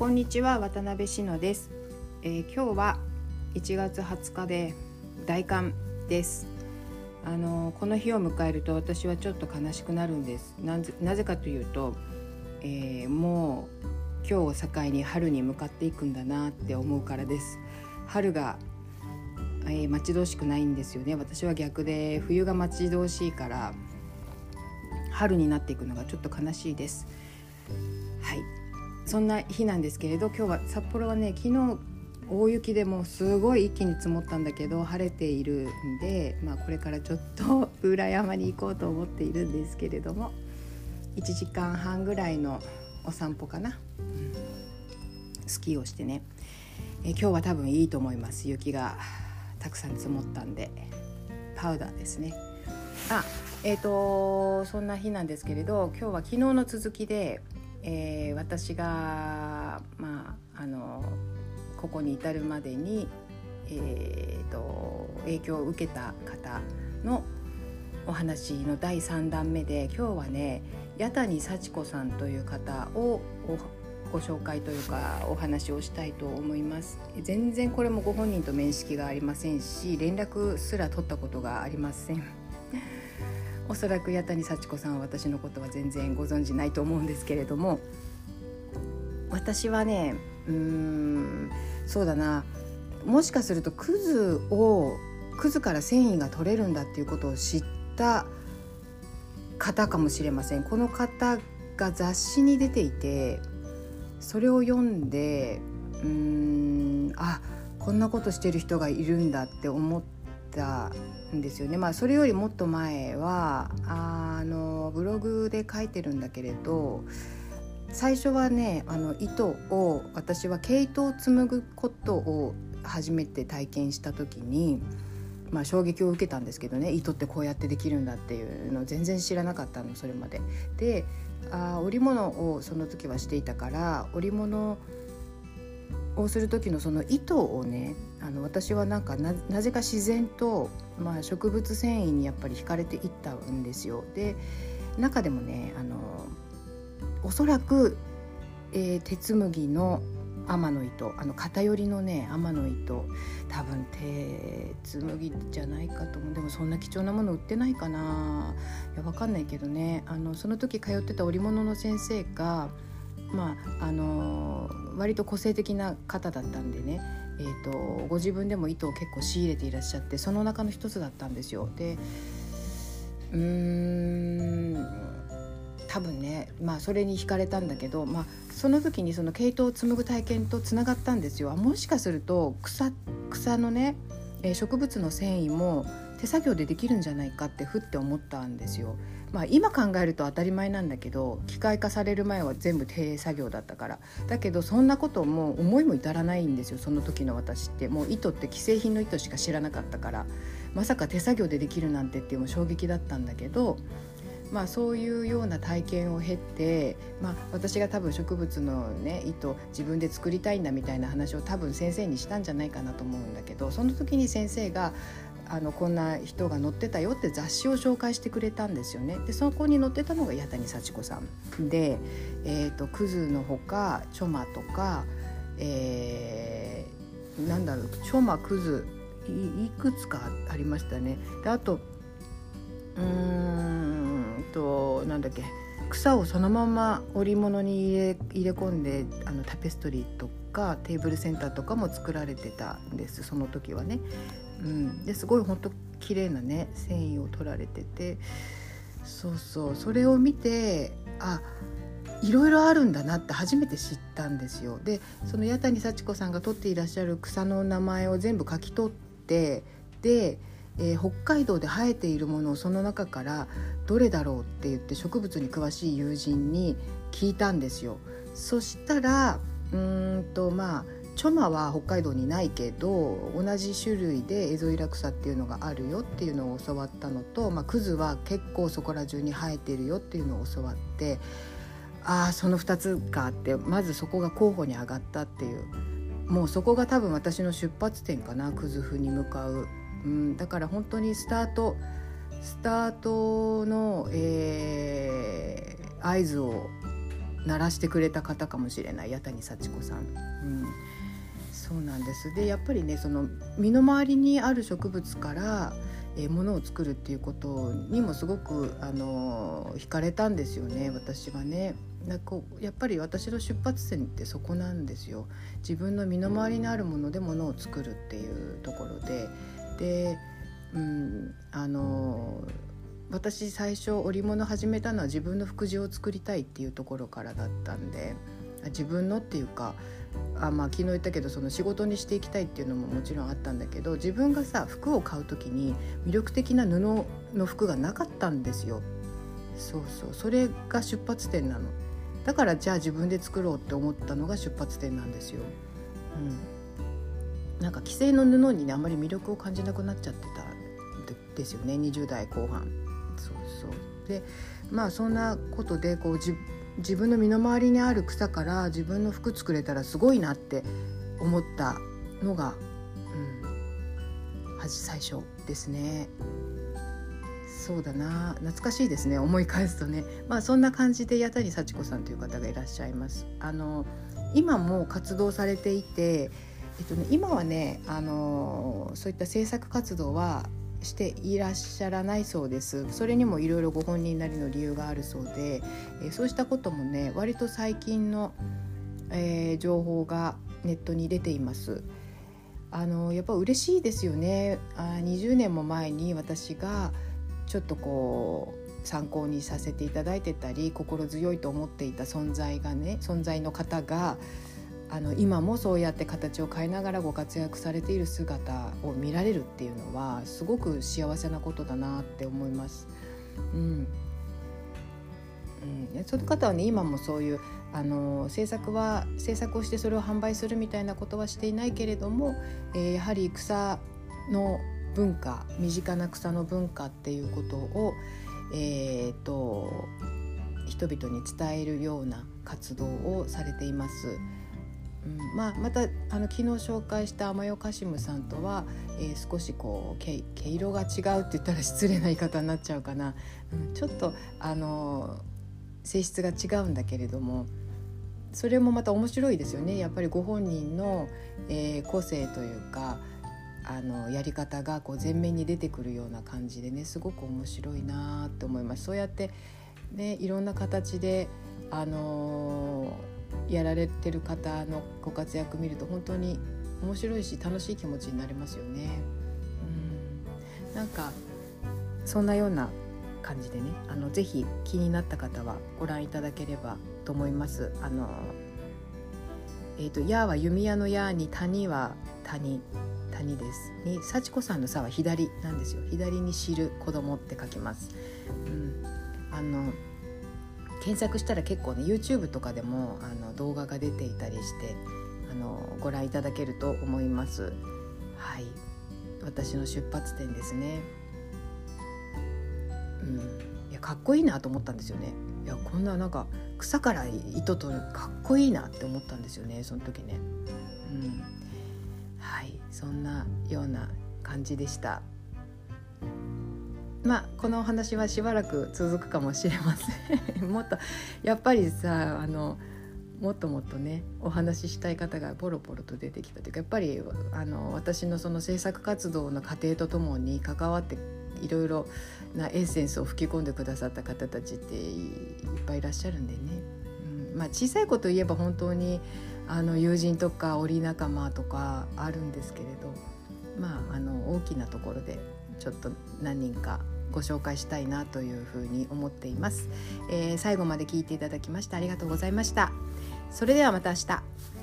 こんにちは渡辺志乃です、えー、今日は1月20日で大寒です。あのこの日を迎えると私はちょっと悲しくなるんです。なぜなぜかというと、えー、もう今日を境に春に向かっていくんだなって思うからです。春が、えー、待ち遠しくないんですよね。私は逆で冬が待ち遠しいから春になっていくのがちょっと悲しいです。はい。そんな日なんですけれど今日は札幌はね昨日大雪でもすごい一気に積もったんだけど晴れているんで、まあ、これからちょっと裏山に行こうと思っているんですけれども1時間半ぐらいのお散歩かな、うん、スキーをしてね。え今日は多分いいと思います。雪がたくさん積もったんで。パウダーですね。あえっ、ー、とそんな日なんですけれど今日は昨日の続きでえー、私が、まあ、あのここに至るまでに、えーと、影響を受けた方のお話の第3弾目で今日はね八谷幸子さんという方をご紹介というかお話をしたいと思います。全然これもご本人と面識がありませんし連絡すら取ったことがありません。おそらく八谷幸子さんは私のことは全然ご存じないと思うんですけれども私はねうーんそうだな。もしかするとクズをクズから繊維が取れるんだっていうことを知った方かもしれません。この方が雑誌に出ていてそれを読んでうーんあこんなことしてる人がいるんだって思ったんですよね。まあ、それよりもっと前はあのブログで書いてるんだけれど最初はねあの糸を私は毛糸を紡ぐことを初めて体験した時に、まあ、衝撃を受けたんですけどね糸ってこうやってできるんだっていうのを全然知らなかったのそれまで。であ織物をその時はしていたから織物をする時のその糸をねあの私はなんかなぜか自然と、まあ、植物繊維にやっぱり惹かれていったんですよ。で中でもねあのおそらく、えー、鉄麦の天の糸あの偏りのね天の糸多分鉄麦じゃないかと思う。でもそんな貴重なもの売ってないかな。いや分かんないけどね。あのその時通ってた織物の先生がまああの割と個性的な方だったんでね、えーと、ご自分でも糸を結構仕入れていらっしゃってその中の一つだったんですよ。でうーん多分ね、まあ、それに惹かれたんだけど、まあ、その時にその毛糸を紡ぐ体験とつながったんですよ。もしかすると草草のね植物の繊維も手作業でできるんじゃないかってふって思ったんですよ。まあ、今考えると当たり前なんだけど機械化される前は全部手作業だったからだけどそんなことも思いも至らないんですよその時の私ってもう糸って既製品の糸しか知らなかったからまさか手作業でできるなんてっていうのも衝撃だったんだけど。まあ、そういうような体験を経て、まあ、私が多分植物の、ね、糸自分で作りたいんだみたいな話を多分先生にしたんじゃないかなと思うんだけどその時に先生があのこんな人が載ってたよって雑誌を紹介してくれたんですよね。でそこに載ってたのが八谷幸子さんで、えーと、クズのほかチョマとか、えー、なんだろうチョマクズいくつかありましたね。であとうーんとなんだっけ草をそのまま織物に入れ入れ込んであのタペストリーとかテーブルセンターとかも作られてたんですその時はね。うん、ですごい本当綺麗なね繊維を取られててそうそうそれを見てあいろいろあるんだなって初めて知ったんですよ。でその八谷幸子さんが取っていらっしゃる草の名前を全部書き取ってで、えー、北海道で生えているものをその中からどれだろうって言って植物に詳しい友人に聞いたんですよ。そしたらうんとまあチョマは北海道にないけど同じ種類でエゾイラクサっていうのがあるよっていうのを教わったのと、まあ、クズは結構そこら中に生えてるよっていうのを教わってああその2つかってまずそこが候補に上がったっていう。もうそこが多分私の出発点かなクズ風に向かう、うん、だから本当にスタートスタートの、えー、合図を鳴らしてくれた方かもしれない。八谷幸子さん。うん。そうなんですでやっぱりねその身の回りにある植物からえ、ものを作るっていうことにもすごくあの惹かれたんですよね私はね。なこうやっぱり私の出発点ってそこなんですよ。自分の身の回りにあるものでものを作るっていうところでで、うん、あの私最初織物始めたのは自分の福祉を作りたいっていうところからだったんで自分のっていうかあまあ昨日言ったけどその仕事にしていきたいっていうのももちろんあったんだけど自分がさ服を買う時に魅力的な布の服がなかったんですよ。そうそうそれが出発点なの。だからじゃあ自分で作ろうって思ったのが出発点なんですよ。うん、なんか既製の布にねあんまり魅力を感じなくなっちゃってたんですよね20代後半。そうそうでまあそんなことでこう自分の身の回りにある草から自分の服作れたらすごいなって思ったのが、うん、はじ最初ですね。そうだな。懐かしいですね思い返すとね。まあそんな感じで八谷幸子さんという方がいらっしゃいます。あの今も活動されていてえっとね今はねあのそういった制作活動はしていらっしゃらないそうです。それにもいろいろご本人なりの理由があるそうで、えー、そうしたこともね割と最近の、えー、情報がネットに出ています。あのやっぱ嬉しいですよね。あ20年も前に私がちょっとこう参考にさせていただいてたり心強いと思っていた存在がね存在の方があの今もそうやって形を変えながらご活躍されている姿を見られるっていうのはすごく幸せなことだなって思います。うんうん、その方はね今もそういうあの制作は制作をしてそれを販売するみたいなことはしていないけれども、えー、やはり草の文化身近な草の文化っていうことを、えーと人々に伝えるような活動をされています。うんまあ、またあの昨日紹介したアマヨカシムさんとは、えー、少しこう毛毛色が違うって言ったら失礼な言い方になっちゃうかな、うん、ちょっとあの性質が違うんだけれどもそれもまた面白いですよねやっぱりご本人の、えー、個性というかあのやり方がこう前面に出てくるような感じでねすごく面白いなって思います。そうやって、ね、いろんな形であのーやられてる方のご活躍見ると本当に面白いし楽しい気持ちになりますよね。うんなんかそんなような感じでねあのぜひ気になった方はご覧いただければと思います。あのえーと、やは弓矢の矢に谷は谷谷です。に幸子さんの「さ」は左なんですよ。左に知る子供って書きます。うん、あの検索したら結構ね YouTube とかでもあの動画が出ていたりしてあのご覧いただけると思います。はい私の出発点ですね。うん、いやかっこいいなと思ったんですよね。いやこんななんか草から糸取るかっこいいなって思ったんですよねその時ね。うん、はいそんなような感じでした。まあこのお話はしばらく続くかもしれません。もっとやっぱりさあのもっともっとねお話ししたい方がポロポロと出てきたというかやっぱりあの私のその制作活動の過程とともに関わっていろいろなエッセンスを吹き込んでくださった方たちっていっぱいいらっしゃるんでね、うん、まあ小さいこと言えば本当にあの友人とか織仲間とかあるんですけれどまああの大きなところでちょっと何人かご紹介したいなというふうに思っています、えー、最後まで聞いていただきましてありがとうございました。それではまた明日。